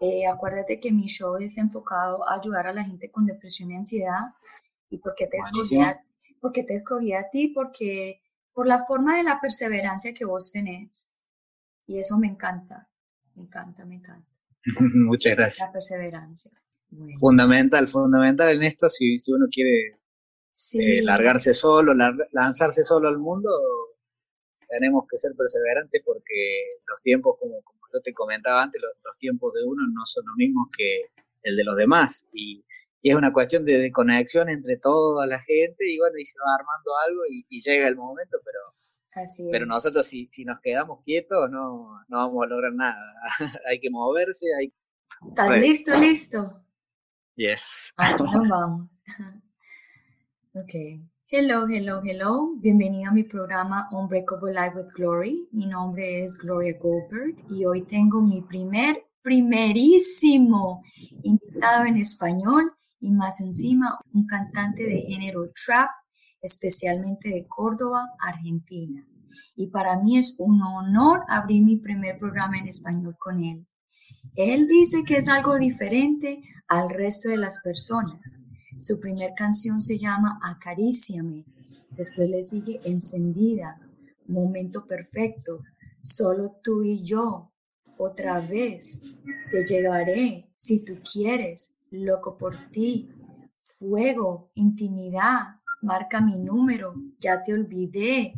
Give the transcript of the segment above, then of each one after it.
Eh, acuérdate que mi show es enfocado a ayudar a la gente con depresión y ansiedad. ¿Y por qué te escogí a, por te escogí a ti? Porque por la forma de la perseverancia que vos tenés. Y eso me encanta, me encanta, me encanta. Muchas gracias. La perseverancia. Fundamental, fundamental en esto si, si uno quiere eh, largarse solo, lanzarse solo al mundo, tenemos que ser perseverantes porque los tiempos, como, como yo te comentaba antes, los, tiempos de uno no son los mismos que el de los demás. Y, es una cuestión de, conexión entre toda la gente y bueno, y se va armando algo y, llega el momento, pero, pero nosotros si, si nos quedamos quietos no, no vamos a lograr nada. hay que moverse, hay... ¿Estás listo, listo? Yes. Nos vamos. ok. Hello, hello, hello. Bienvenido a mi programa Unbreakable Life with Glory. Mi nombre es Gloria Goldberg y hoy tengo mi primer, primerísimo invitado en español y más encima un cantante de género trap, especialmente de Córdoba, Argentina. Y para mí es un honor abrir mi primer programa en español con él. Él dice que es algo diferente al resto de las personas su primer canción se llama Acaríciame. Después le sigue Encendida, Momento Perfecto, Solo tú y yo. Otra vez, Te llevaré si tú quieres, Loco por ti. Fuego, Intimidad, Marca mi número, Ya te olvidé.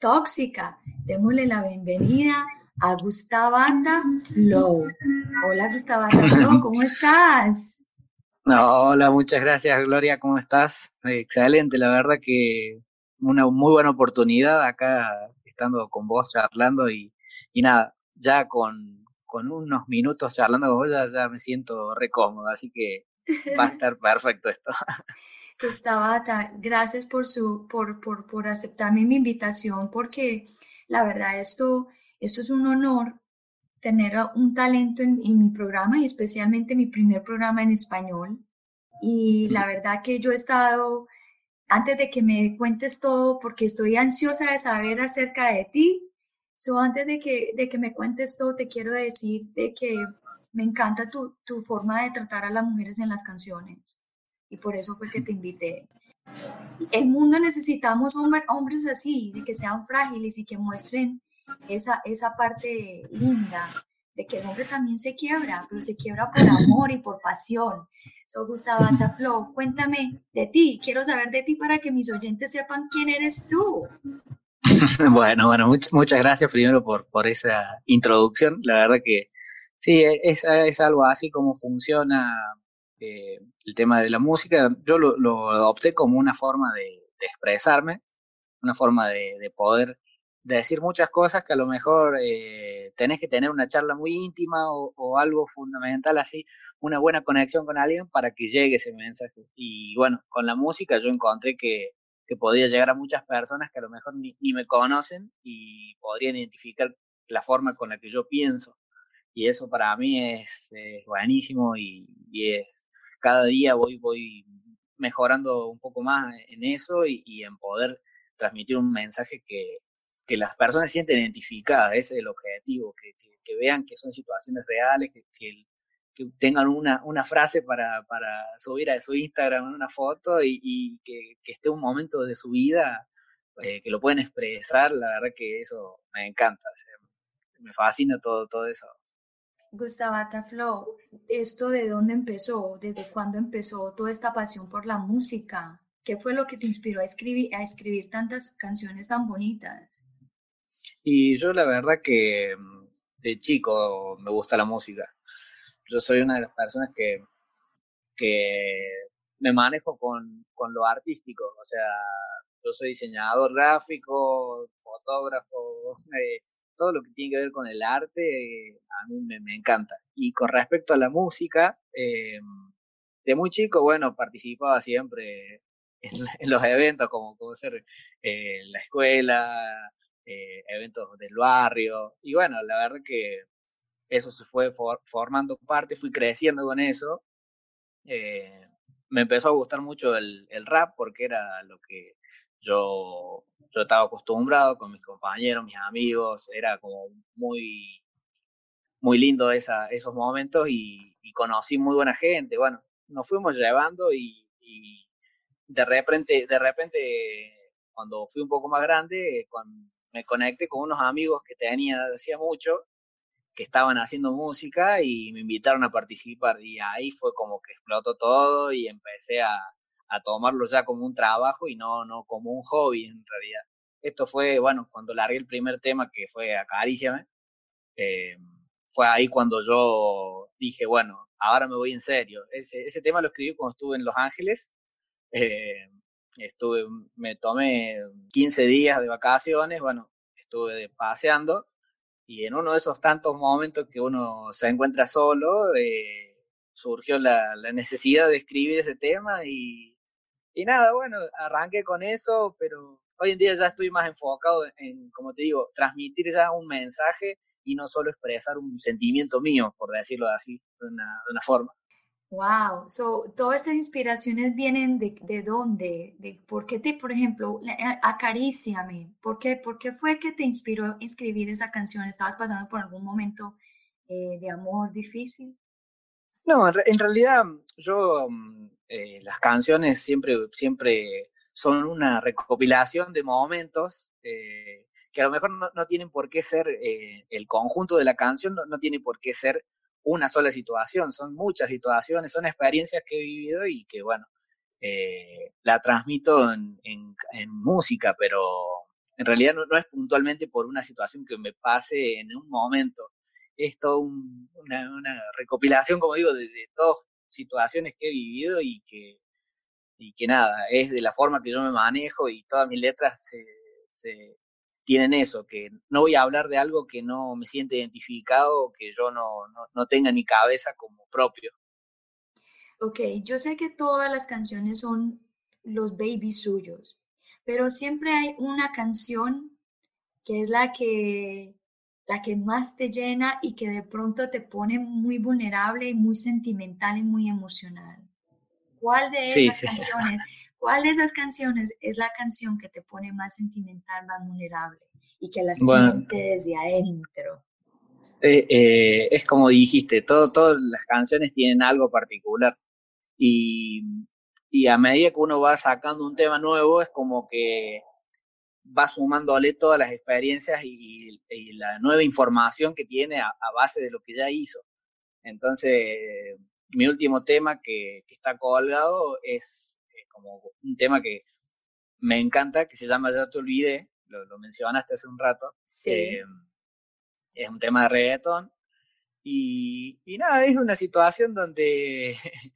Tóxica, démosle la bienvenida a Gustavata Flow. Hola Gustavata Flow, ¿cómo estás? Hola, muchas gracias Gloria, ¿cómo estás? Excelente, la verdad que una muy buena oportunidad acá estando con vos charlando y, nada, ya con, unos minutos charlando con vos ya, me siento re cómodo, así que va a estar perfecto esto. Gustavata, gracias por, su, por, por, por aceptarme mi invitación porque la verdad esto, esto es un honor tener un talento en, mi programa y especialmente mi primer programa en español. Y la verdad que yo he estado, antes de que me cuentes todo, porque estoy ansiosa de saber acerca de ti, so antes de que, de que me cuentes todo, te quiero decir de que me encanta tu, tu forma de tratar a las mujeres en las canciones. Y por eso fue que te invité. El mundo necesitamos hombres así, de que sean frágiles y que muestren esa, esa parte linda de que el hombre también se quiebra, pero se quiebra por amor y por pasión. So, Gustavo Flow, cuéntame de ti, quiero saber de ti para que mis oyentes sepan quién eres tú. Bueno, bueno, muchas gracias primero por, por esa introducción. La verdad que sí, es, es algo así como funciona eh, el tema de la música. Yo lo, lo adopté como una forma de, expresarme, una forma de, de poder decir muchas cosas que a lo mejor eh, tenés que tener una charla muy íntima o, algo fundamental así, una buena conexión con alguien para que llegue ese mensaje. Y bueno, con la música yo encontré que, que podía llegar a muchas personas que a lo mejor ni, me conocen y podrían identificar la forma con la que yo pienso. Y eso para mí es, buenísimo y, es cada día voy, voy mejorando un poco más en eso y en poder transmitir un mensaje que, que las personas se sienten identificadas, ese es el objetivo, que, vean que son situaciones reales, que, tengan una, una frase para, subir a su Instagram una foto y, que, esté un momento de su vida eh, que lo pueden expresar, la verdad que eso me encanta, me fascina todo, todo eso. Gustavo Flow, ¿esto de dónde empezó? ¿Desde cuándo empezó toda esta pasión por la música? ¿Qué fue lo que te inspiró a escribir, a escribir tantas canciones tan bonitas? Y yo la verdad que mm, de chico me gusta la música. Yo soy una de las personas que, que me manejo con, con lo artístico. O sea, yo soy diseñador gráfico, fotógrafo, eh, todo lo que tiene que ver con el arte eh, a mí me, encanta. Y con respecto a la música, eh, de muy chico, bueno, participaba siempre en, los eventos como, como ser la escuela, eh, eventos del barrio. Y bueno, la verdad que eso se fue formando parte, fui creciendo con eso. Eh, me empezó a gustar mucho el, rap porque era lo que yo, yo estaba acostumbrado con mis compañeros, mis amigos, era como muy, muy lindo esa, esos momentos y, conocí muy buena gente. Bueno, nos fuimos llevando y, de repente, de repente, cuando fui un poco más grande, me conecté con unos amigos que tenía hacía mucho, que estaban haciendo música y me invitaron a participar. Y ahí fue como que explotó todo y empecé a, tomarlo ya como un trabajo y no, no como un hobby en realidad. Esto fue, bueno, cuando largué el primer tema que fue Acaríciame, eh, fue ahí cuando yo dije, bueno, ahora me voy en serio. Ese, tema lo escribí cuando estuve en Los Ángeles. Eh, estuve, me tomé 15 días de vacaciones, bueno, estuve paseando y en uno de esos tantos momentos que uno se encuentra solo, eh, surgió la, la, necesidad de escribir ese tema y, y nada, bueno, arranqué con eso, pero hoy en día ya estoy más enfocado en, como te digo, transmitir ya un mensaje y no solo expresar un sentimiento mío, por decirlo así, de una, de una forma. Wow, so todas esas inspiraciones vienen de, de dónde, de por qué te, por ejemplo, acaríciame, ¿por qué, ¿por qué fue que te inspiró a escribir esa canción? ¿Estabas pasando por algún momento eh, de amor difícil? No, en realidad yo mm, eh, las canciones siempre, siempre son una recopilación de momentos eh, que a lo mejor no, tienen por qué ser eh, el conjunto de la canción, no, tiene por qué ser una sola situación, son muchas situaciones, son experiencias que he vivido y que, bueno, eh, la transmito en, música, pero en realidad no, es puntualmente por una situación que me pase en un momento, es toda una, recopilación, como digo, de, de todas situaciones que he vivido y que y que nada, es de la forma que yo me manejo y todas mis letras se, tienen eso, que no voy a hablar de algo que no me siente identificado o que yo no, no, tenga en mi cabeza como propio. Ok, yo sé que todas las canciones son los babies suyos, pero siempre hay una canción que es la que la que más te llena y que de pronto te pone muy vulnerable y muy sentimental y muy emocional. ¿Cuál de esas canciones, cuál de esas canciones es la canción que te pone más sentimental, más vulnerable y que la siente desde adentro? Eh, eh, es como dijiste, todo, todas las canciones tienen algo particular y, y a medida que uno va sacando un tema nuevo es como que va sumándole todas las experiencias y, la nueva información que tiene a, base de lo que ya hizo. Entonces, mi último tema que, está colgado es, como un tema que me encanta, que se llama Ya te olvidé, lo, mencionaste hace un rato. Sí. Eh, es un tema de reggaetón. Y, y nada, es una situación donde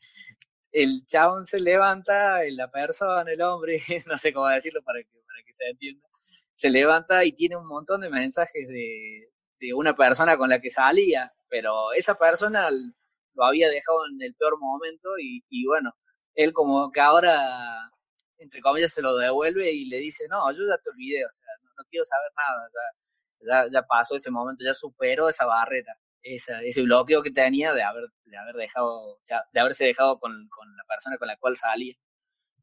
el chabón se levanta, la persona, el hombre, no sé cómo decirlo para que, para que se entienda, se levanta y tiene un montón de mensajes de, de una persona con la que salía, pero esa persona lo había dejado en el peor momento y, y bueno, él como que ahora, entre comillas, se lo devuelve y le dice, no, yo ya te olvidé, o sea, no, quiero saber nada, ya, ya, pasó ese momento, ya superó esa barrera, ese bloqueo que tenía de haber, de haber dejado, de haberse dejado con, con la persona con la cual salía.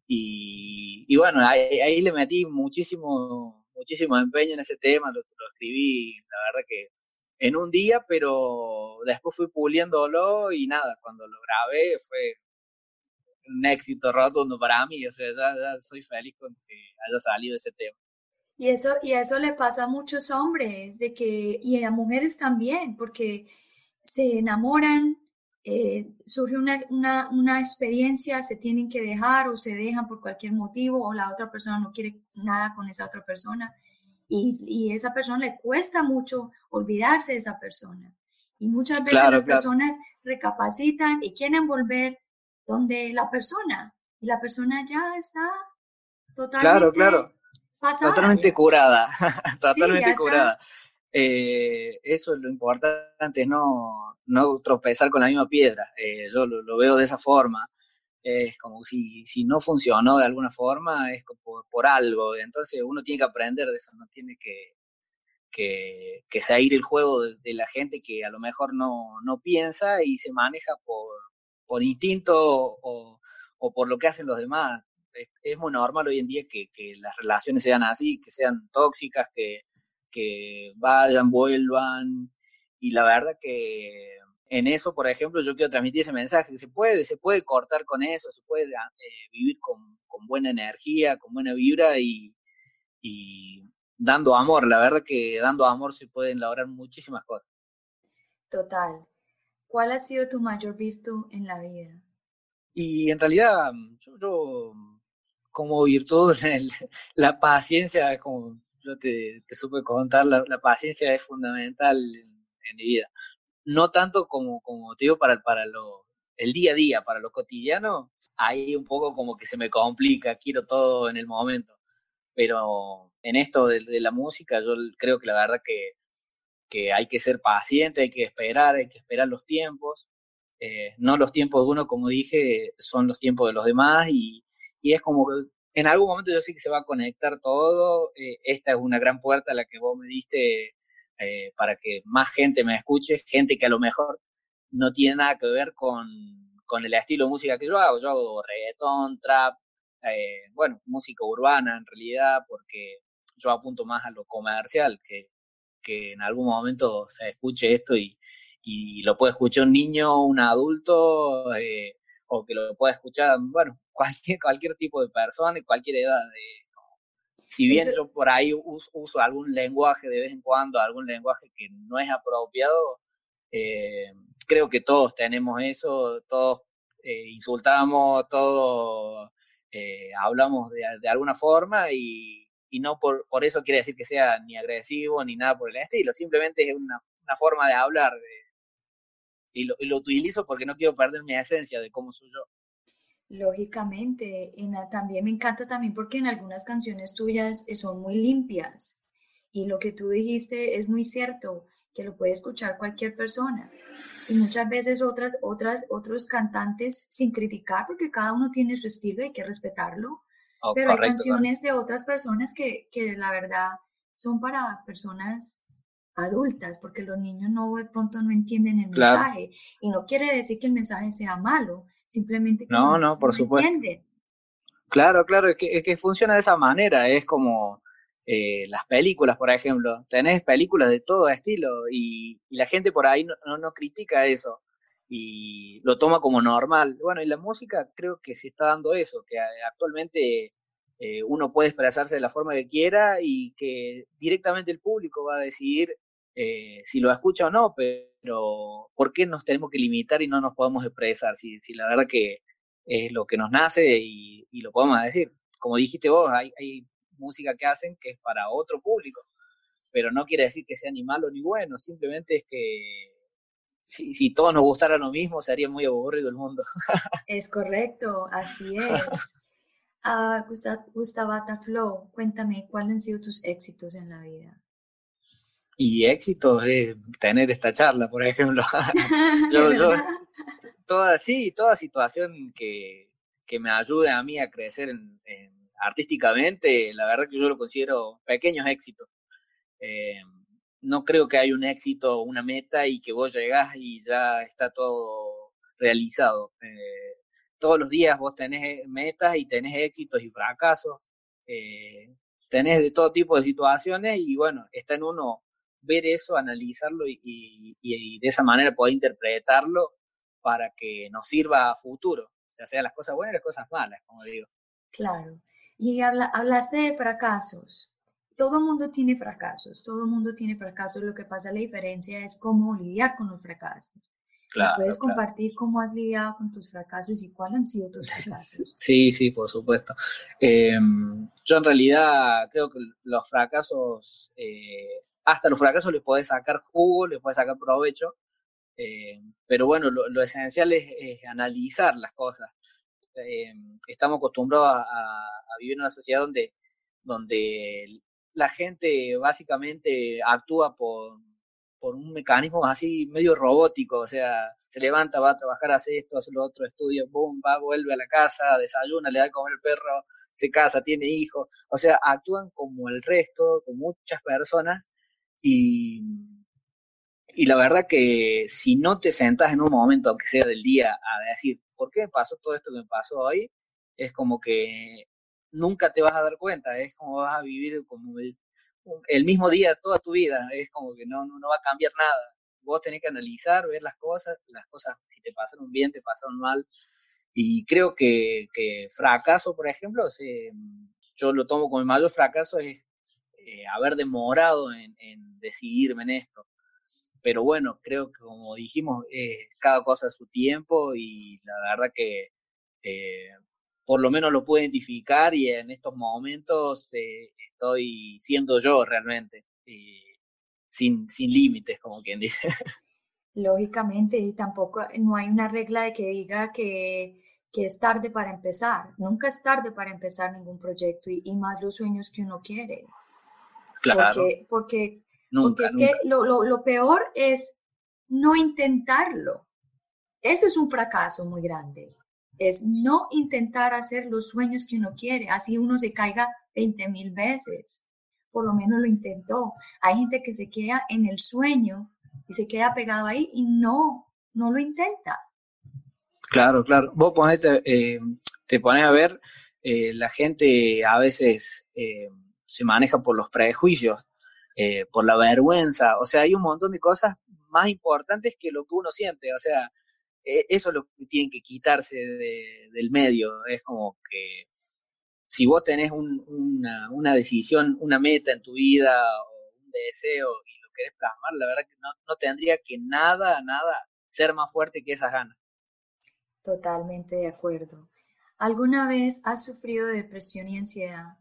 Y, y bueno, ahí, ahí, le metí muchísimo, muchísimo empeño en ese tema, lo, lo escribí, la verdad que en un día, pero después fui puliéndolo y nada, cuando lo grabé fue un éxito rotundo para mí, o sea, ya, soy feliz con que haya salido ese tema. Y eso, y eso le pasa a muchos hombres, de que, y a mujeres también, porque se enamoran, eh, surge una, una, una, experiencia, se tienen que dejar o se dejan por cualquier motivo o la otra persona no quiere nada con esa otra persona y, y esa persona le cuesta mucho olvidarse de esa persona. Y muchas veces las personas recapacitan y quieren volver donde la persona, y la persona ya está totalmente claro, claro. totalmente curada, totalmente curada. Eh, eso es lo importante, es no, no tropezar con la misma piedra. Eh, yo lo, lo, veo de esa forma es como si, si no funcionó de alguna forma, es por, por algo. Entonces uno tiene que aprender de eso, no tiene que, que, que seguir el juego de, la gente que a lo mejor no, no piensa y se maneja por, por instinto o, o, por lo que hacen los demás. Es, muy normal hoy en día que, que, las relaciones sean así, que sean tóxicas, que, que vayan, vuelvan. y la verdad que en eso, por ejemplo, yo quiero transmitir ese mensaje, que se puede, se puede cortar con eso, se puede eh, vivir con, buena energía, con buena vibra y, y dando amor. La verdad que dando amor se pueden lograr muchísimas cosas. Total. ¿Cuál ha sido tu mayor virtud en la vida? Y en realidad, yo, como virtud, la paciencia como yo te, supe contar, la, paciencia es fundamental en, mi vida. No tanto como, como te digo, para, para lo, el día a día, para lo cotidiano, ahí un poco como que se me complica, quiero todo en el momento. Pero en esto de, la música, yo creo que la verdad que, que, hay que ser paciente, hay que esperar, hay que esperar los tiempos. Eh, no los tiempos de uno, como dije, son los tiempos de los demás y, y es como que en algún momento yo sé que se va a conectar todo. Eh, esta es una gran puerta a la que vos me diste eh, para que más gente me escuche, gente que a lo mejor no tiene nada que ver con, con el estilo de música que yo hago. Yo hago reggaetón, trap, bueno, música urbana en realidad, porque yo apunto más a lo comercial, que, que en algún momento se escuche esto y, y lo puede escuchar un niño, un adulto, o que lo pueda escuchar, bueno, cualquier, cualquier tipo de persona y cualquier edad. si bien yo por ahí uso, algún lenguaje de vez en cuando, algún lenguaje que no es apropiado, eh, creo que todos tenemos eso, todos eh, insultamos, todos eh, hablamos de, alguna forma y, no por, por, eso quiere decir que sea ni agresivo ni nada por el estilo, simplemente es una, forma de hablar. y, lo, y lo utilizo porque no quiero perder mi esencia de cómo soy yo. Lógicamente, también me encanta también porque en algunas canciones tuyas son muy limpias y lo que tú dijiste es muy cierto, que lo puede escuchar cualquier persona. Y muchas veces otras, otras, otros cantantes, sin criticar, porque cada uno tiene su estilo, hay que respetarlo, oh, pero hay canciones de otras personas que, que la verdad son para personas adultas, porque los niños no de pronto no entienden el mensaje y no quiere decir que el mensaje sea malo, simplemente no, no, por supuesto. Claro, claro, es que, es que funciona de esa manera, es como eh, las películas, por ejemplo, tenés películas de todo estilo y, la gente por ahí no, no, critica eso y lo toma como normal. Bueno, y la música creo que se está dando eso, que actualmente eh, uno puede expresarse de la forma que quiera y que directamente el público va a decidir eh, si lo escucha o no, pero ¿por qué nos tenemos que limitar y no nos podemos expresar? Si, si la verdad que es lo que nos nace y, lo podemos decir. Como dijiste vos, hay, hay, música que hacen que es para otro público, pero no quiere decir que sea ni malo ni bueno, simplemente es que si, si todos nos gustara lo mismo, sería muy aburrido el mundo. es correcto, así es. Uh, Gustavata Flow, cuéntame, ¿cuáles han sido tus éxitos en la vida? y éxito es tener esta charla, por ejemplo. yo, yo, toda, sí, toda situación que, que, me ayude a mí a crecer en, artísticamente, la verdad que yo lo considero pequeños éxitos. Eh, no creo que haya un éxito, una meta y que vos llegás y ya está todo realizado. Eh, todos los días vos tenés metas y tenés éxitos y fracasos. Eh, tenés de todo tipo de situaciones y bueno, está en uno ver eso, analizarlo y, de esa manera poder interpretarlo para que nos sirva a futuro, ya sea las cosas buenas y las cosas malas, como digo. Claro. Y habla, hablaste de fracasos. Todo mundo tiene fracasos, todo mundo tiene fracasos. Lo que pasa, la diferencia es cómo lidiar con los fracasos. ¿Puedes compartir cómo has lidiado con tus fracasos y cuáles han sido tus fracasos? Sí, sí, por supuesto. Em, yo en realidad creo que los fracasos, eh, hasta los fracasos les podés sacar jugo, les podés sacar provecho, em, pero bueno, lo, esencial es, analizar las cosas. Em, estamos acostumbrados a, a, vivir en una sociedad donde, donde la gente básicamente actúa por por un mecanismo así medio robótico, o sea, se levanta, va a trabajar, hace esto, hace lo otro, estudia, boom, va, vuelve a la casa, desayuna, le da de comer el perro, se casa, tiene hijos, o sea, actúan como el resto, como muchas personas, y, y la verdad que si no te sentas en un momento, aunque sea del día, a decir, ¿por qué me pasó todo esto que me pasó hoy? Es como que nunca te vas a dar cuenta, es como vas a vivir como el, el mismo día toda tu vida, es como que no, no, va a cambiar nada. vos tenés que analizar, ver las cosas, las cosas si te pasaron bien, te pasaron mal. Y creo que, que fracaso, por ejemplo, yo lo tomo como el mayor fracaso es eh, haber demorado en, decidirme en esto. Pero bueno, creo que como dijimos, cada cosa a su tiempo y la verdad que eh, por lo menos lo puedo identificar y en estos momentos estoy siendo yo realmente, sin, sin límites, como quien dice. Lógicamente, y tampoco no hay una regla de que diga que, que es tarde para empezar. Nunca es tarde para empezar ningún proyecto y, y más los sueños que uno quiere. Porque, porque, es que lo, lo, peor es no intentarlo. Ese es un fracaso muy grande. Es no intentar hacer los sueños que uno quiere. Así uno se caiga 20 mil veces. Por lo menos lo intentó. Hay gente que se queda en el sueño y se queda pegado ahí y no, no lo intenta. Claro, claro. Vos eh, te pones a ver, eh, la gente a veces eh, se maneja por los prejuicios, eh, por la vergüenza, o sea, hay un montón de cosas más importantes que lo que uno siente, o sea, eso es lo que tienen que quitarse del medio, es como que si vos tenés una, una, decisión, una meta en tu vida o un deseo y lo querés plasmar, la verdad que no, no tendría que nada, nada ser más fuerte que esas ganas. Totalmente de acuerdo. ¿Alguna vez has sufrido de depresión y ansiedad?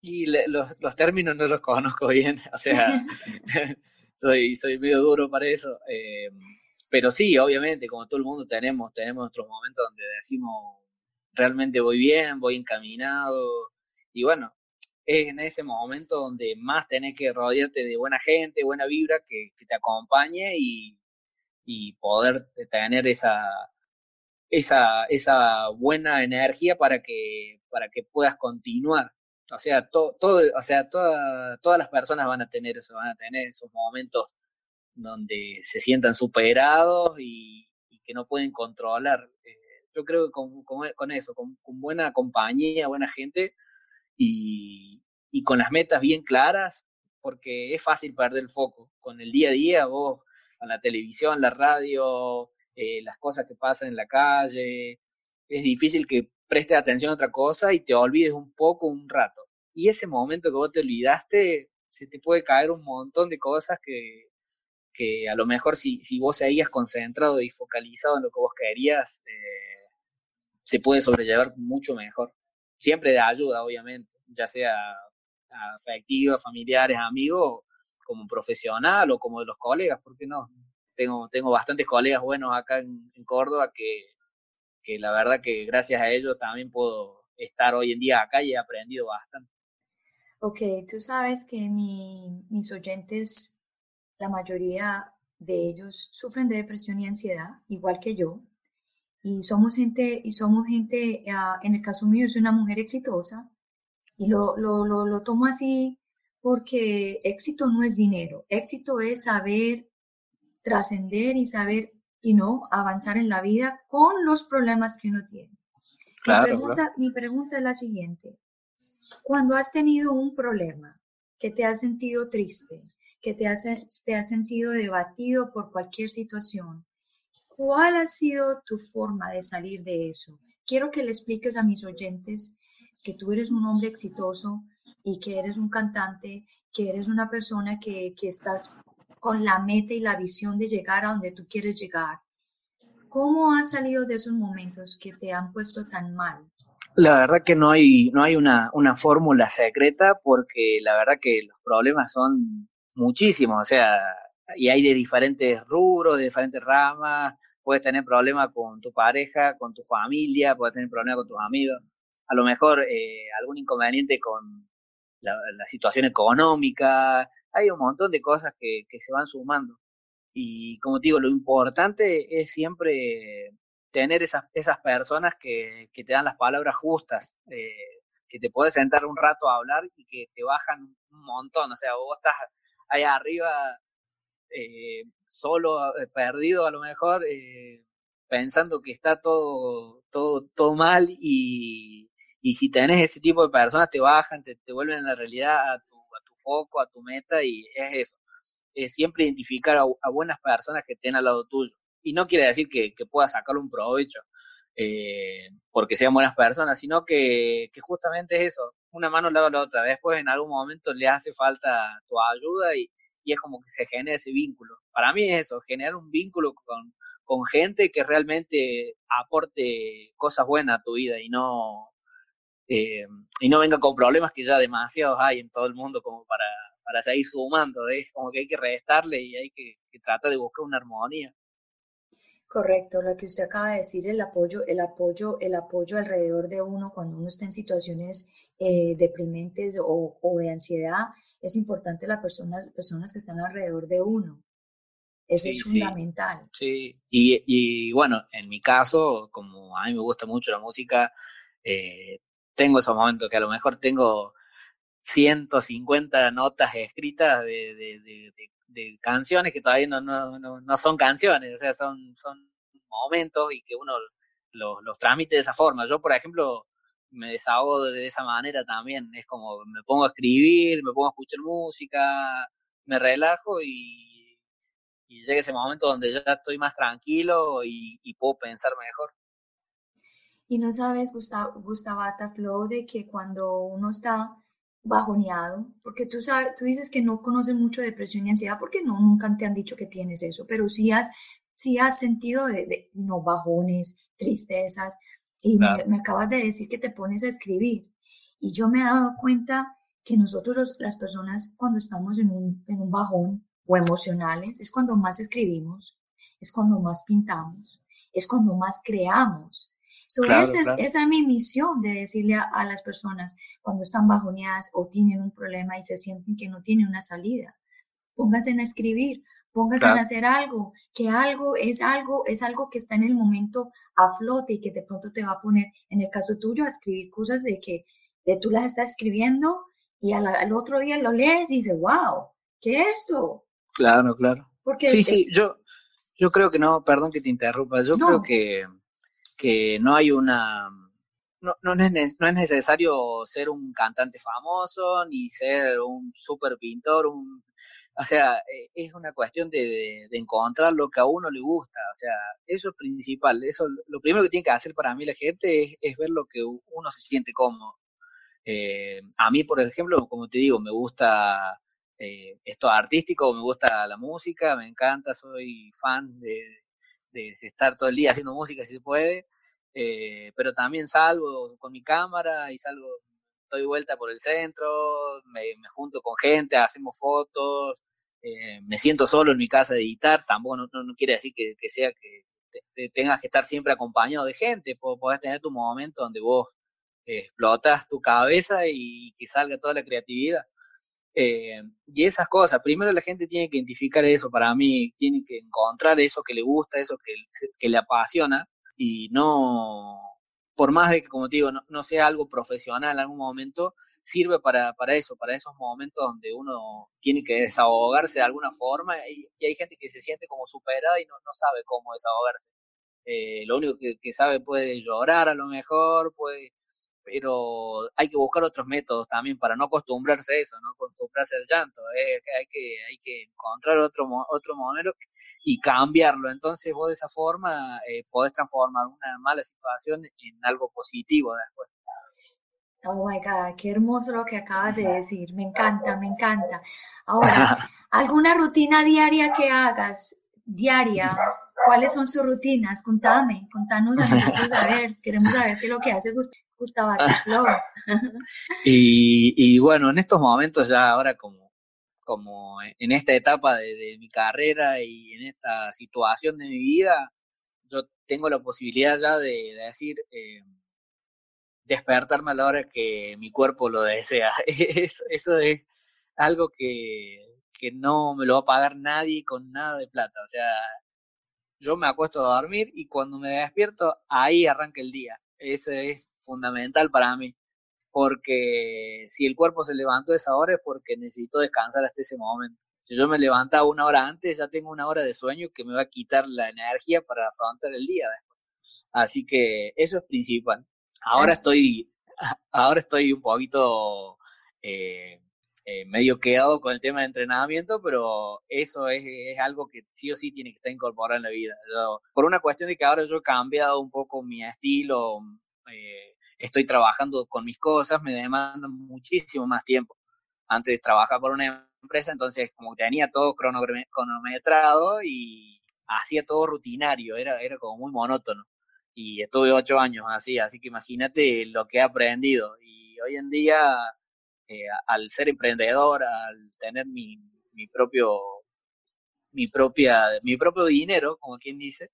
Y los, los, términos no los conozco bien, o sea, soy, soy medio duro para eso. Eh, pero sí, obviamente, como todo el mundo tenemos, tenemos nuestros momentos donde decimos, realmente voy bien, voy encaminado. Y bueno, es en ese momento donde más tenés que rodearte de buena gente, buena vibra, que, te acompañe y, y poder tener esa, esa, esa buena energía para que, para que puedas continuar. O sea, todo, o sea todas las personas van a tener eso, van a tener esos momentos donde se sientan superados y, que no pueden controlar. Eh, yo creo que con, con, eso, con, buena compañía, buena gente y, y con las metas bien claras, porque es fácil perder el foco. Con el día a día, vos, con la televisión, la radio, eh, las cosas que pasan en la calle, es difícil que prestes atención a otra cosa y te olvides un poco un rato. Y ese momento que vos te olvidaste, se te puede caer un montón de cosas que, que a lo mejor si, si vos seguías concentrado y focalizado en lo que vos querías, eh, se puede sobrellevar mucho mejor. Siempre de ayuda, obviamente, ya sea afectiva, familiares, amigos, como profesional o como de los colegas, ¿por qué no? Tengo, tengo bastantes colegas buenos acá en, en Córdoba que, que la verdad que gracias a ellos también puedo estar hoy en día acá y he aprendido bastante. Ok, tú sabes que mis oyentes, la mayoría de ellos sufren de depresión y ansiedad, igual que yo. Y somos gente, y somos gente, ah, en el caso mío, soy una mujer exitosa. Y lo, lo, lo, lo tomo así porque éxito no es dinero. Éxito es saber trascender y saber y no avanzar en la vida con los problemas que uno tiene. mi, pregunta, es la siguiente. Cuando has tenido un problema, que te has sentido triste, que te has, te has sentido debatido por cualquier situación, ¿cuál ha sido tu forma de salir de eso? Quiero que le expliques a mis oyentes que tú eres un hombre exitoso y que eres un cantante, que eres una persona que, que estás con la meta y la visión de llegar a donde tú quieres llegar. ¿Cómo has salido de esos momentos que te han puesto tan mal? La verdad que no hay, no hay una, una fórmula secreta porque la verdad que los problemas son muchísimos, o sea, y hay de diferentes rubros, de diferentes ramas, puedes tener problemas con tu pareja, con tu familia, puedes tener problemas con tus amigos, a lo mejor eh, algún inconveniente con la, situación económica, hay un montón de cosas que, se van sumando. Y como te digo, lo importante es siempre tener esas, esas personas que, te dan las palabras justas, eh, que te puedes sentar un rato a hablar y que te bajan un montón. O sea, vos estás allá arriba eh, solo, eh, perdido a lo mejor, pensando que está todo, todo, todo mal y, y si tenés ese tipo de personas, te bajan, te, te vuelven a la realidad, a tu, a tu foco, a tu meta, y es eso. es siempre identificar a, buenas personas que estén al lado tuyo. Y no quiere decir que, que puedas sacarle un provecho eh, porque sean buenas personas, sino que, que, justamente es eso, una mano lava la otra. Después en algún momento le hace falta tu ayuda y, y es como que se genera ese vínculo. Para mí es eso, generar un vínculo con, con gente que realmente aporte cosas buenas a tu vida y no, eh, y no venga con problemas que ya demasiados hay en todo el mundo como para, para seguir sumando. Es como que hay que restarle y hay que, tratar de buscar una armonía. Correcto, lo que usted acaba de decir, el apoyo, el apoyo, el apoyo alrededor de uno cuando uno está en situaciones eh, deprimentes o, o, de ansiedad, es importante las personas, personas que están alrededor de uno. Eso es fundamental. Sí, Y, y, bueno, en mi caso, como a mí me gusta mucho la música, eh, tengo esos momentos que a lo mejor tengo 150 notas escritas de, de, de, canciones que todavía no, no, no, son canciones, o sea, son, son momentos y que uno los, los transmite de esa forma. Yo, por ejemplo, me desahogo de esa manera también. Es como me pongo a escribir, me pongo a escuchar música, me relajo y, y llega ese momento donde ya estoy más tranquilo y, puedo pensar mejor. Y no sabes, Gustavo, Gustavata Flow, de que cuando uno está bajoneado, porque tú, sabes, tú dices que no conoces mucho depresión y ansiedad porque no, nunca te han dicho que tienes eso, pero sí has, sí has sentido de, no bajones, tristezas, y me, acabas de decir que te pones a escribir. Y yo me he dado cuenta que nosotros las personas cuando estamos en un, en un bajón o emocionales es cuando más escribimos, es cuando más pintamos, es cuando más creamos. esa, es, mi misión de decirle a, las personas cuando están bajoneadas o tienen un problema y se sienten que no tienen una salida. Pónganse a escribir, pónganse a hacer algo, que algo es algo, es algo que está en el momento a flote y que de pronto te va a poner, en el caso tuyo, a escribir cosas de que de tú las estás escribiendo y al, otro día lo lees y dices, wow, ¿qué es esto? Claro, claro. Porque sí, sí, yo, yo creo que no, perdón que te interrumpa, yo creo que, que no hay una... No, no, es, no es necesario ser un cantante famoso, ni ser un super pintor, un o sea, eh, es una cuestión de, encontrar lo que a uno le gusta. O sea, eso es principal. Eso, lo primero que tiene que hacer para mí la gente es, ver lo que uno se siente cómodo. Eh, a mí, por ejemplo, como te digo, me gusta eh, esto artístico, me gusta la música, me encanta, soy fan de, de estar todo el día haciendo música si se puede. pero también salgo con mi cámara y salgo doy vuelta por el centro, me, junto con gente, hacemos fotos, eh, me siento solo en mi casa de editar, tampoco no, quiere decir que, sea que tengas que estar siempre acompañado de gente, podés tener tu momento donde vos explotas tu cabeza y que salga toda la creatividad. Eh, y esas cosas, primero la gente tiene que identificar eso para mí, tiene que encontrar eso que le gusta, eso que, que le apasiona y no, por más de que, como te digo, no, sea algo profesional en algún momento, sirve para, para eso, para esos momentos donde uno tiene que desahogarse de alguna forma y, hay gente que se siente como superada y no, sabe cómo desahogarse. Eh, lo único que, sabe puede llorar a lo mejor, puede pero hay que buscar otros métodos también para no acostumbrarse a eso, no acostumbrarse al llanto. Eh, hay, que, hay que encontrar otro, otro modelo y cambiarlo. Entonces vos de esa forma eh, podés transformar una mala situación en algo positivo después. Oh my God, qué hermoso lo que acabas de decir. Me encanta, me encanta. Ahora, ¿alguna rutina diaria que hagas? Diaria. ¿Cuáles son sus rutinas? Contame, contanos a nosotros a ver. Queremos saber qué es lo que hace Gustavo y, y bueno, en estos momentos ya ahora como, como en esta etapa de, mi carrera y en esta situación de mi vida, yo tengo la posibilidad ya de, decir, eh, despertarme a la hora que mi cuerpo lo desea. Eso, eso es algo que, que no me lo va a pagar nadie con nada de plata. O sea, yo me acuesto a dormir y cuando me despierto, ahí arranca el día. Ese es fundamental para mí, porque si el cuerpo se levantó a esa hora es porque necesito descansar hasta ese momento. Si yo me levantaba una hora antes, ya tengo una hora de sueño que me va a quitar la energía para afrontar el día después. Así que eso es principal. Ahora estoy, ahora estoy un poquito eh, eh, medio quedado con el tema de entrenamiento, pero eso es, es, algo que sí o sí tiene que estar incorporado en la vida. por una cuestión de que ahora yo he cambiado un poco mi estilo, eh, estoy trabajando con mis cosas, me demandan muchísimo más tiempo. Antes de trabajar por una empresa, entonces como tenía todo cronometrado y hacía todo rutinario, era, era como muy monótono. Y estuve ocho años así, así que imagínate lo que he aprendido. Y hoy en día, eh, al ser emprendedor, al tener mi, mi propio mi propia mi propio dinero, como quien dice,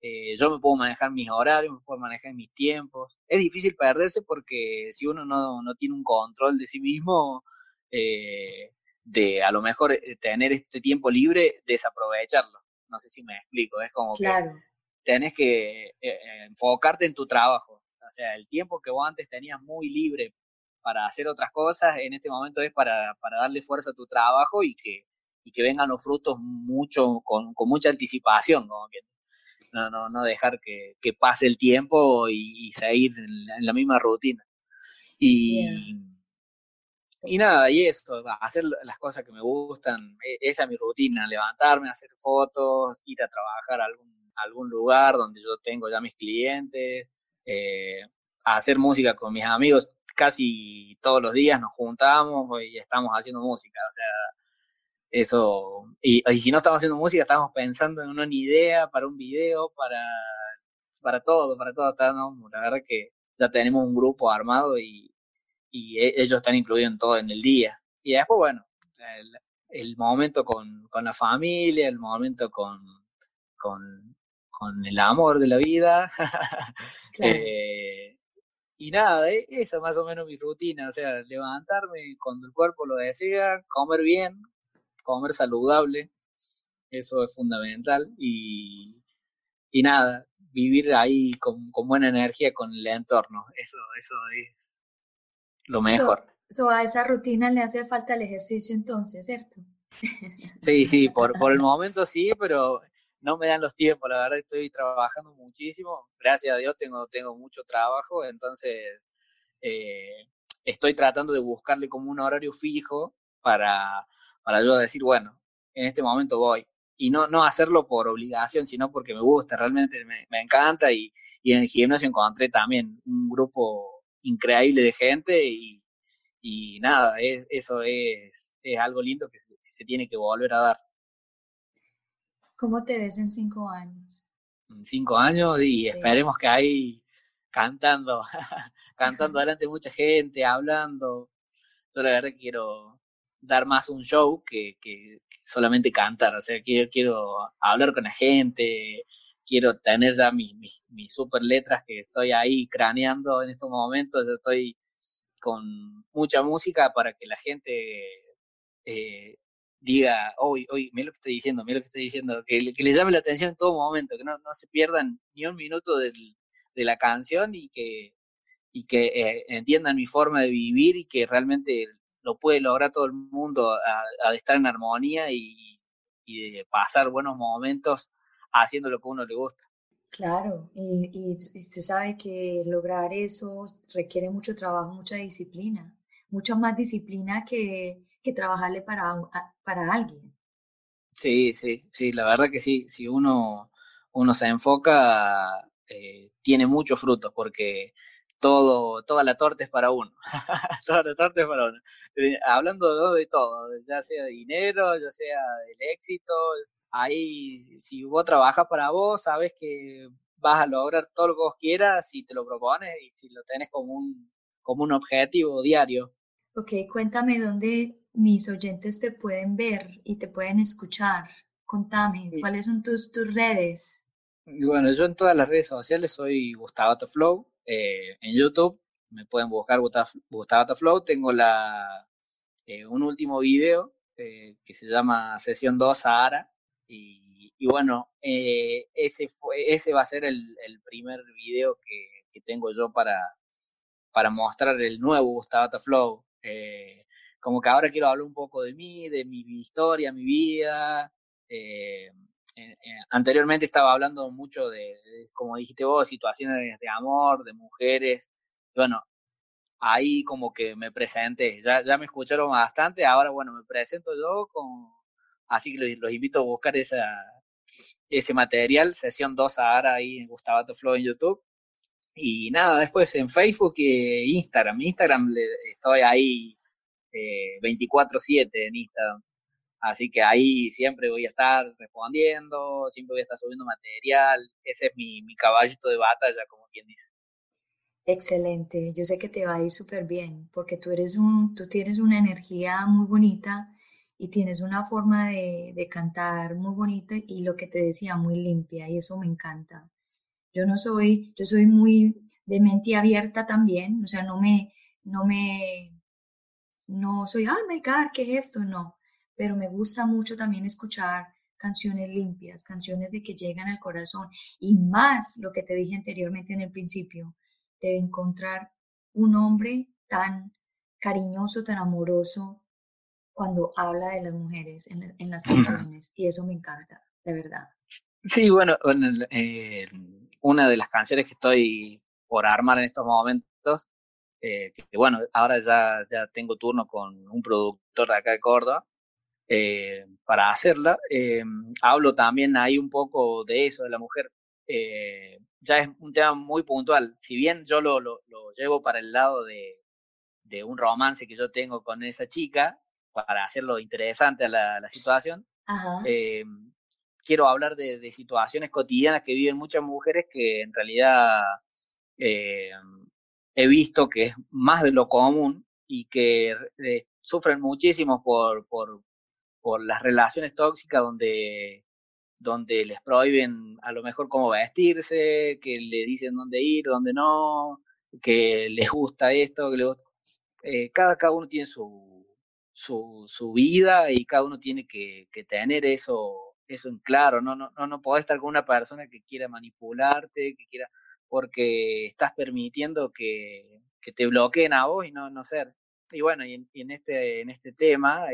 eh, yo me puedo manejar mis horarios, me puedo manejar mis tiempos. Es difícil perderse porque si uno no, no tiene un control de sí mismo, eh, de a lo mejor eh, tener este tiempo libre, desaprovecharlo. No sé si me explico, es como que tenés que enfocarte en tu trabajo. O sea, el tiempo que vos antes tenías muy libre para hacer otras cosas, en este momento es para, para darle fuerza a tu trabajo y que, y que vengan los frutos mucho, con, con mucha anticipación, como no, no, no dejar que, que pase el tiempo y, seguir en la, misma rutina. Y, y nada, y eso, hacer las cosas que me gustan, e, esa es mi rutina, levantarme, hacer fotos, ir a trabajar a algún, algún lugar donde yo tengo ya mis clientes, eh, hacer música con mis amigos, casi todos los días nos juntamos y estamos haciendo música, o sea, eso, y, si no estamos haciendo música, estamos pensando en una idea para un video, para, para todo, para todo. La verdad que ya tenemos un grupo armado y, y e, ellos están incluidos en todo en el día. Y después, bueno, el, momento con, con, la familia, el momento con, con, con el amor de la vida. eh, y nada, e, esa es más o menos mi rutina, o sea, levantarme cuando el cuerpo lo desea, comer bien, comer saludable, eso es fundamental y, y nada, vivir ahí con, con, buena energía con el entorno, eso, eso es lo mejor. So, a esa rutina le hace falta el ejercicio entonces, ¿cierto? Sí, sí, por, por el momento sí, pero no me dan los tiempos, la verdad estoy trabajando muchísimo, gracias a Dios tengo, tengo mucho trabajo, entonces eh, estoy tratando de buscarle como un horario fijo para, para yo decir, bueno, en este momento voy. Y no, no hacerlo por obligación, sino porque me gusta, realmente me, encanta. Y, y, en el gimnasio encontré también un grupo increíble de gente y, y nada, eso es, es, algo lindo que se, tiene que volver a dar. ¿Cómo te ves en cinco años? En cinco años y esperemos que ahí cantando, cantando delante mucha gente, hablando. Yo la verdad quiero, dar más un show que, que, solamente cantar. O sea, quiero, quiero hablar con la gente, quiero tener ya mis, mis, super letras que estoy ahí craneando en estos momentos. Yo estoy con mucha música para que la gente eh, diga, hoy, hoy, mira lo que estoy diciendo, mira lo que estoy diciendo, que, que le llame la atención en todo momento, que no, no se pierdan ni un minuto de la canción y que, y que eh, entiendan mi forma de vivir y que realmente lo puede lograr todo el mundo a, estar en armonía y, de pasar buenos momentos haciendo lo que a uno le gusta. Claro, y, y, usted sabe que lograr eso requiere mucho trabajo, mucha disciplina, mucha más disciplina que, que trabajarle para, para alguien. Sí, sí, sí, la verdad que sí, si uno, uno se enfoca, eh, tiene muchos frutos, porque todo, toda la torta es para uno. toda la torta es para uno. Eh, hablando de todo, ya sea de dinero, ya sea del éxito, ahí si vos trabajas para vos, sabes que vas a lograr todo lo que vos quieras si te lo propones y si lo tenés como un, como un objetivo diario. Ok, cuéntame dónde mis oyentes te pueden ver y te pueden escuchar. Contame, ¿cuáles son tus, tus redes? Bueno, yo en todas las redes sociales soy Gustavo Flow, eh, en YouTube. Me pueden buscar Gustavo Flow. Tengo la, eh, un último video eh, que se llama Sesión 2 Sahara. Y, bueno, ese, fue, ese va a ser el, primer video que, tengo yo para, para mostrar el nuevo Gustavo Flow. como que ahora quiero hablar un poco de mí, de mi, historia, mi vida. Anteriormente estaba hablando mucho de, como dijiste vos, situaciones de amor, de mujeres. Bueno, ahí como que me presenté. Ya, ya me escucharon bastante, ahora bueno, me presento yo con... Así que los, invito a buscar esa, ese material, sesión 2 ahora ahí en Gustavo Flow en YouTube. Y nada, después en Facebook e Instagram. Instagram estoy ahí 24/7 eh, en Instagram. Así que ahí siempre voy a estar respondiendo, siempre voy a estar subiendo material. Ese es mi, mi caballito de batalla, como quien dice. Excelente, yo sé que te va a ir súper bien porque tú eres un, tú tienes una energía muy bonita y tienes una forma de, de, cantar muy bonita y lo que te decía, muy limpia y eso me encanta. Yo no soy, yo soy muy de mente abierta también, o sea, no me, no me, no soy, oh my God, ¿qué es esto? No, pero me gusta mucho también escuchar canciones limpias, canciones de que llegan al corazón y más lo que te dije anteriormente en el principio, de encontrar un hombre tan cariñoso, tan amoroso cuando habla de las mujeres en, las canciones. Y eso me encanta, de verdad. Sí, bueno, eh, una de las canciones que estoy por armar en estos momentos, eh, que, bueno, ahora ya, ya tengo turno con un productor de acá de Córdoba, eh, para hacerla. hablo también ahí un poco de eso, de la mujer eh, ya es un tema muy puntual. Si bien yo lo, lo, llevo para el lado de, de, un romance que yo tengo con esa chica, para hacerlo interesante a la, situación, eh, quiero hablar de, situaciones cotidianas que viven muchas mujeres que en realidad eh, he visto que es más de lo común y que sufren muchísimo por, por, por las relaciones tóxicas donde donde les prohíben a lo mejor cómo vestirse, que le dicen dónde ir, dónde no, que les gusta esto, que les gusta... Eh, cada, cada uno tiene su, su, vida y cada uno tiene que, tener eso, eso en claro, no, no, no, no podés estar con una persona que quiera manipularte, que quiera, porque estás permitiendo que, que te bloqueen a vos y no, no ser. Y bueno, y en, este, en este tema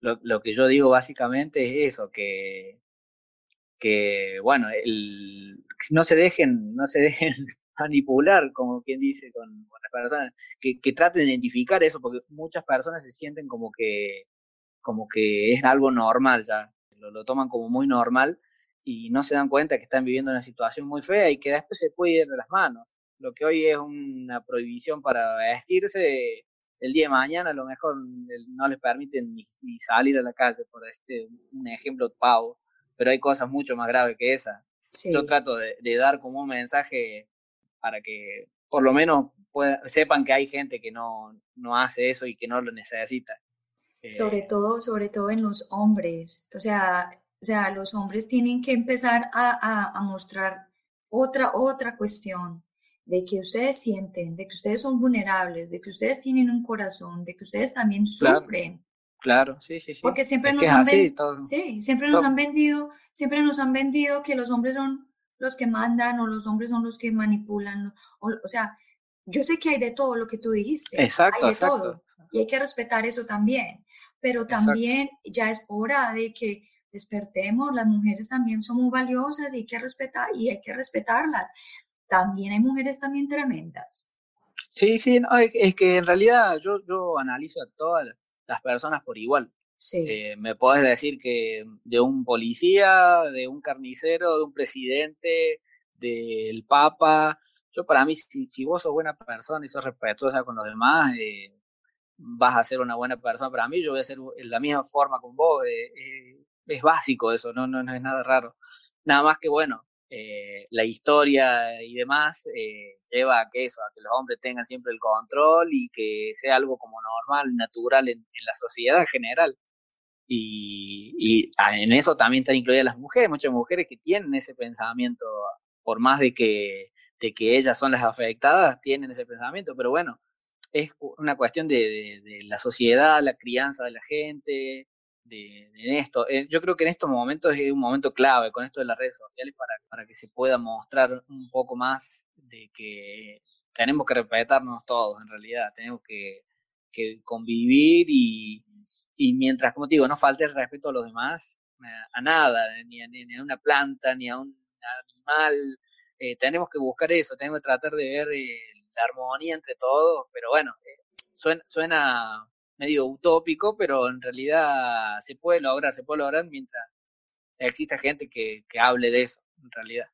lo, lo, que yo digo básicamente es eso, que que, bueno, el, no se dejen, no se dejen manipular, como quien dice, con, las personas, que, que, traten de identificar eso, porque muchas personas se sienten como que, como que es algo normal ya, lo, lo toman como muy normal y no se dan cuenta que están viviendo una situación muy fea y que después se puede ir de las manos. Lo que hoy es una prohibición para vestirse, el día de mañana a lo mejor no les permiten ni, ni salir a la calle, por este, un ejemplo pavo pero hay cosas mucho más graves que esa. Yo trato de, dar como un mensaje para que por lo menos sepan que hay gente que no, no hace eso y que no lo necesita. sobre eh, todo, sobre todo en los hombres. O sea, o sea, los hombres tienen que empezar a, a, mostrar otra, otra cuestión de que ustedes sienten, de que ustedes son vulnerables, de que ustedes tienen un corazón, de que ustedes también sufren. Claro, sí, sí, sí. Porque siempre nos han vendido, sí, siempre nos han vendido, siempre nos han vendido que los hombres son los que mandan o los hombres son los que manipulan. O, o sea, yo sé que hay de todo lo que tú dijiste. Exacto, hay de exacto. todo. Y hay que respetar eso también. Pero también ya es hora de que despertemos. Las mujeres también son muy valiosas y hay que respetar y hay que respetarlas. También hay mujeres también tremendas. Sí, sí, no, es, que en realidad yo, yo analizo a todas las personas por igual. Sí. Eh, me podés decir que de un policía, de un carnicero, de un presidente, del papa. Yo para mí, si, si vos sos buena persona y sos respetuosa con los demás, eh, vas a ser una buena persona. Para mí yo voy a ser la misma forma con vos. Eh, es básico eso, no, no, no es nada raro. Nada más que bueno, eh, la historia y demás eh, lleva a que eso, a que los hombres tengan siempre el control y que sea algo como normal, natural en, la sociedad en general. Y, en eso también están incluidas las mujeres, muchas mujeres que tienen ese pensamiento, por más de que, de que ellas son las afectadas, tienen ese pensamiento, pero bueno, es una cuestión de la sociedad, la crianza de la gente, de, esto. Eh, yo creo que en estos momentos es un momento clave con esto de las redes sociales para, para que se pueda mostrar un poco más de que tenemos que respetarnos todos en realidad, tenemos que, que convivir y, y, mientras, como te digo, no falte el respeto a los demás, a, nada, ni a, ni a, una planta, ni a un animal, eh, tenemos que buscar eso, tenemos que tratar de ver eh, la armonía entre todos, pero bueno, eh, suena, suena medio utópico, pero en realidad se puede lograr, se puede lograr mientras exista gente que, que hable de eso, en realidad.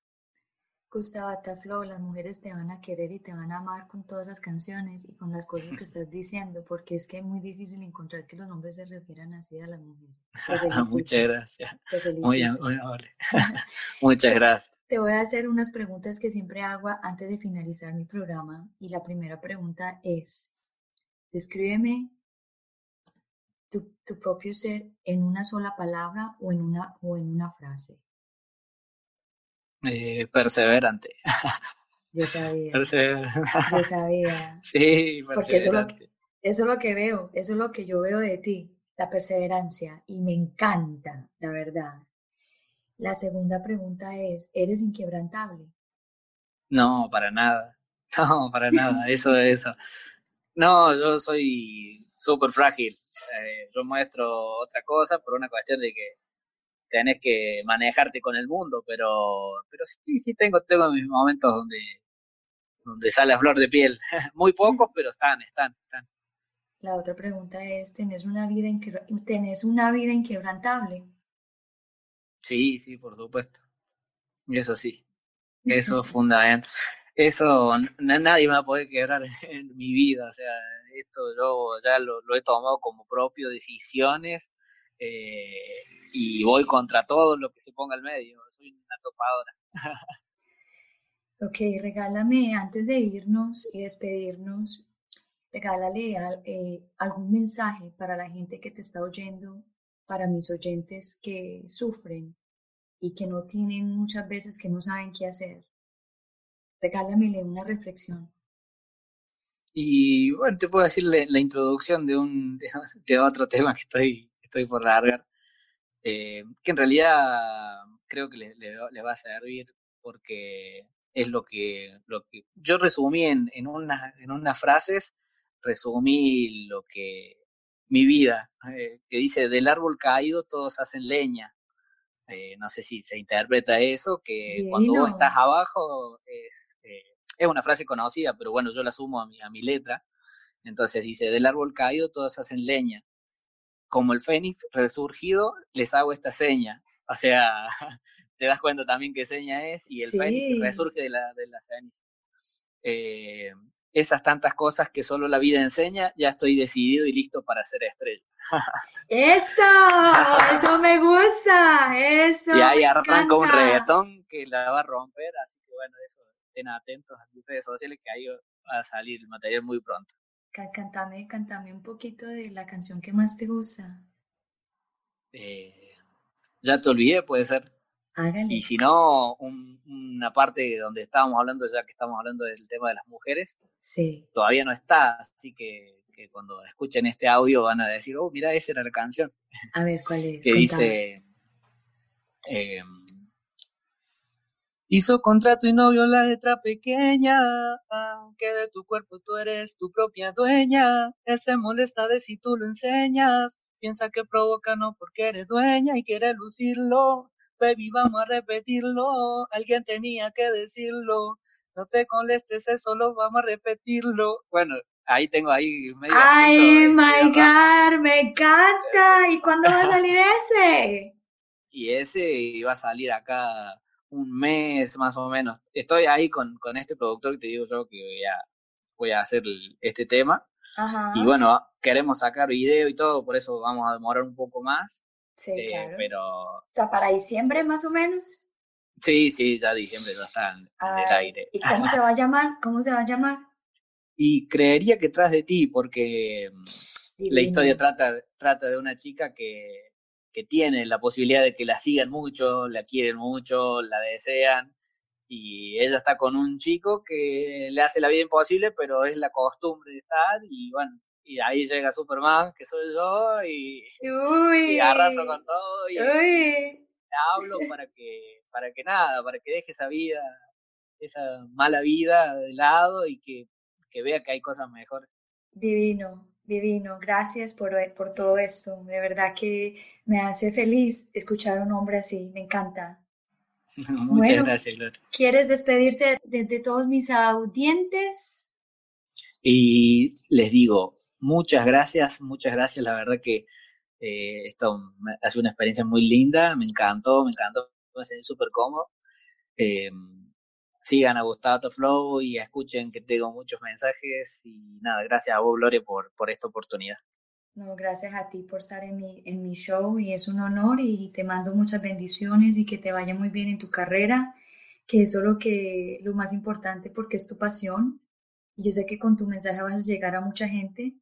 Gustavo Taflo, las mujeres te van a querer y te van a amar con todas las canciones y con las cosas que estás diciendo, porque es que es muy difícil encontrar que los hombres se refieran así a las mujeres. Muchas gracias. Muy, amable. Muchas gracias. Te voy a hacer unas preguntas que siempre hago antes de finalizar mi programa y la primera pregunta es, descríbeme tu, tu propio ser en una sola palabra o en una, o en una frase. Eh, perseverante. Yo sabía. Yo sabía. sí, Porque eso es, lo que, eso es lo que veo, eso es lo que yo veo de ti, la perseverancia, y me encanta, la verdad. La segunda pregunta es, ¿eres inquebrantable? No, para nada. No, para nada. Eso, eso. No, yo soy súper frágil. Eh, yo muestro otra cosa por una cuestión de que tenés que manejarte con el mundo, pero, pero sí, sí tengo, tengo mis momentos donde, donde sale a flor de piel. Muy pocos, pero están, están, están. La otra pregunta es, ¿tenés una vida, ¿tenés una vida inquebrantable? Sí, sí, por supuesto. Eso sí. Eso es fundamental. Eso nadie me va a poder quebrar en mi vida. O sea, esto yo ya lo, he tomado como propio, decisiones eh, y voy contra todo lo que se ponga al medio. Soy una topadora. ok, regálame antes de irnos y despedirnos, regálale eh, algún mensaje para la gente que te está oyendo, para mis oyentes que sufren y que no tienen muchas veces que no saben qué hacer. Regálamele una reflexión. Y bueno, te puedo decir la, introducción de un de otro tema que estoy estoy por largar, eh, que en realidad creo que les le, va a servir porque es lo que, lo que yo resumí en, en, en unas frases, resumí lo que mi vida, eh, que dice, del árbol caído todos hacen leña. Eh, no sé si se interpreta eso, que cuando vos estás abajo es, es una frase conocida, pero bueno, yo la sumo a mi, a mi letra. Entonces dice, del árbol caído todos hacen leña como el Fénix resurgido, les hago esta seña. O sea, te das cuenta también qué seña es y el Fénix resurge de la, de la ceniza. Eh, esas tantas cosas que solo la vida enseña, ya estoy decidido y listo para ser estrella. eso, eso me gusta, eso. Y ahí arranca un reggaetón que la va a romper, así que bueno, eso, estén atentos a mis redes sociales que ahí va a salir el material muy pronto. Cántame, cántame un poquito de la canción que más te gusta. Eh, ya te olvidé, puede ser. Hágale. Y si no, una parte donde estábamos hablando, ya que estamos hablando del tema de las mujeres, sí. todavía no está, así que, cuando escuchen este audio van a decir, oh, mira, esa era la canción. A ver, ¿cuál es? que dice, eh, Hizo contrato y no vio la letra pequeña, que de tu cuerpo tú eres tu propia dueña. Él se molesta de si tú lo enseñas, piensa que provoca no porque eres dueña y quiere lucirlo. Baby, vamos a repetirlo, alguien tenía que decirlo. No te molestes, eso lo vamos a repetirlo. Bueno, ahí tengo ahí medio. ¡Ay, my God! ¡Me encanta! ¿Y cuándo va a salir ese? Y ese iba a salir acá un mes más o menos. Estoy ahí con, con este productor que te digo yo que voy a, voy a hacer este tema. Y bueno, queremos sacar video y todo, por eso vamos a demorar un poco más. Sí, eh, claro. Pero... O sea, para diciembre más o menos. Sí, sí, ya diciembre ya está en, el aire. ¿Y cómo se va a llamar? ¿Cómo se va a llamar? Y creería que tras de ti, porque mm, la historia trata, trata de una chica que, que tiene la posibilidad de que la sigan mucho, la quieren mucho, la desean, y ella está con un chico que le hace la vida imposible, pero es la costumbre de estar, y bueno, y ahí llega Superman, que soy yo, y, y arraso con todo, y le hablo para que, para que nada, para que deje esa vida, esa mala vida de lado y que, que vea que hay cosas mejores. Divino, divino. Gracias por, por todo esto. De verdad que me hace feliz escuchar a un hombre así, me encanta. Muchas gracias, ¿Quieres despedirte de, todos mis audientes? Y les digo, muchas gracias, muchas gracias. La verdad que eh, esto ha sido una experiencia muy linda, me encantó, me encantó, me sentí súper cómodo. Eh, sigan a Gustavo Flow y escuchen que tengo muchos mensajes y nada, gracias a vos, Gloria, por, por esta oportunidad. No, gracias a ti por estar en mi, en mi show y es un honor y te mando muchas bendiciones y que te vaya muy bien en tu carrera, que eso es lo, que, lo más importante porque es tu pasión y yo sé que con tu mensaje vas a llegar a mucha gente.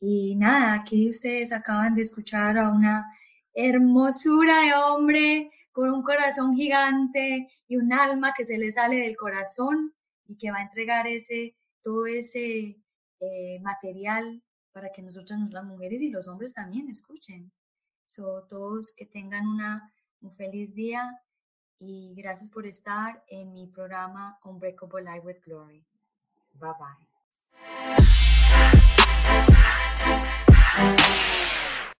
Y nada, aquí ustedes acaban de escuchar a una hermosura de hombre con un corazón gigante y un alma que se le sale del corazón y que va a entregar ese, todo ese eh, material para que nosotras, las mujeres y los hombres también escuchen. So, todos que tengan una, un feliz día y gracias por estar en mi programa Unbreakable Life with Glory. Bye bye.